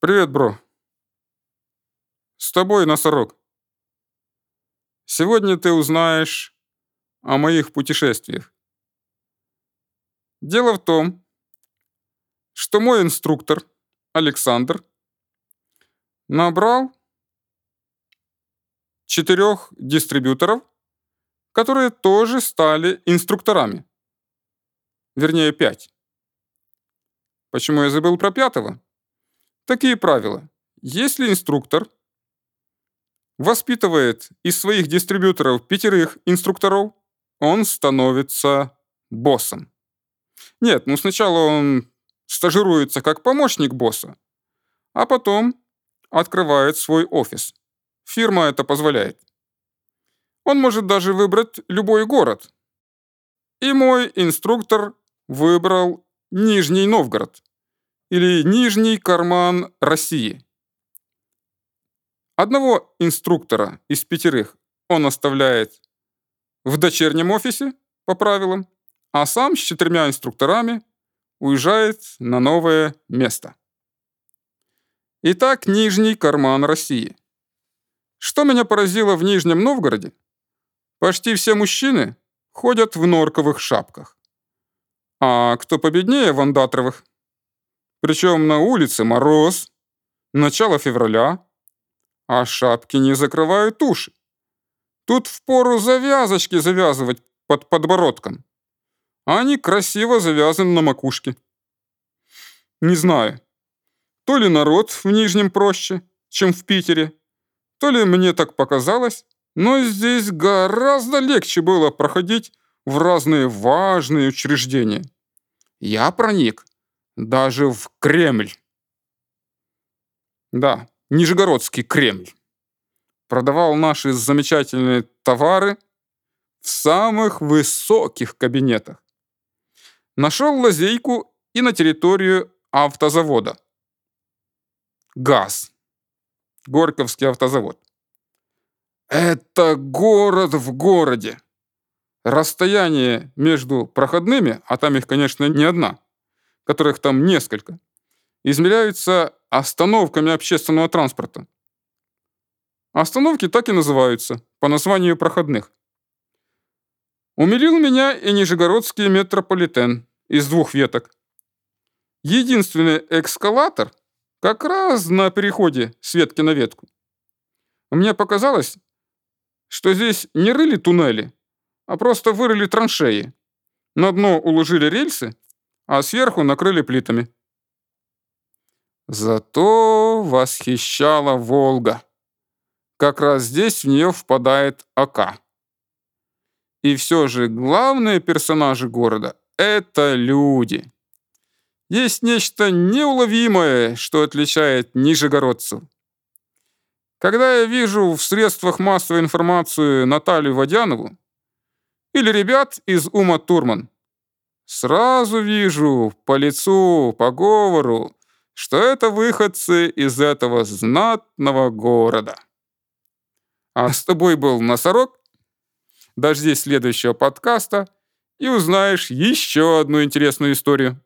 Привет, бро. С тобой носорог. Сегодня ты узнаешь о моих путешествиях. Дело в том, что мой инструктор Александр набрал четырех дистрибьюторов, которые тоже стали инструкторами. Вернее, пять. Почему я забыл про пятого? Такие правила. Если инструктор воспитывает из своих дистрибьюторов пятерых инструкторов, он становится боссом. Нет, ну сначала он стажируется как помощник босса, а потом открывает свой офис. Фирма это позволяет. Он может даже выбрать любой город. И мой инструктор выбрал Нижний Новгород или Нижний карман России. Одного инструктора из пятерых он оставляет в дочернем офисе по правилам, а сам с четырьмя инструкторами уезжает на новое место. Итак, Нижний карман России. Что меня поразило в Нижнем Новгороде? Почти все мужчины ходят в норковых шапках. А кто победнее в андатровых? Причем на улице мороз, начало февраля, а шапки не закрывают уши. Тут впору завязочки завязывать под подбородком. Они красиво завязаны на макушке. Не знаю, то ли народ в Нижнем проще, чем в Питере, то ли мне так показалось, но здесь гораздо легче было проходить в разные важные учреждения. Я проник даже в Кремль. Да, Нижегородский Кремль. Продавал наши замечательные товары в самых высоких кабинетах. Нашел лазейку и на территорию автозавода. ГАЗ. Горьковский автозавод. Это город в городе. Расстояние между проходными, а там их, конечно, не одна, которых там несколько, измеряются остановками общественного транспорта. Остановки так и называются, по названию проходных. Умилил меня и Нижегородский метрополитен из двух веток. Единственный экскалатор как раз на переходе с ветки на ветку. Мне показалось, что здесь не рыли туннели, а просто вырыли траншеи. На дно уложили рельсы, а сверху накрыли плитами. Зато восхищала Волга. Как раз здесь в нее впадает Ока. И все же главные персонажи города — это люди. Есть нечто неуловимое, что отличает нижегородцев. Когда я вижу в средствах массовой информации Наталью Водянову или ребят из Ума Турман, сразу вижу по лицу, по говору, что это выходцы из этого знатного города. А с тобой был Носорог. Дождись следующего подкаста и узнаешь еще одну интересную историю.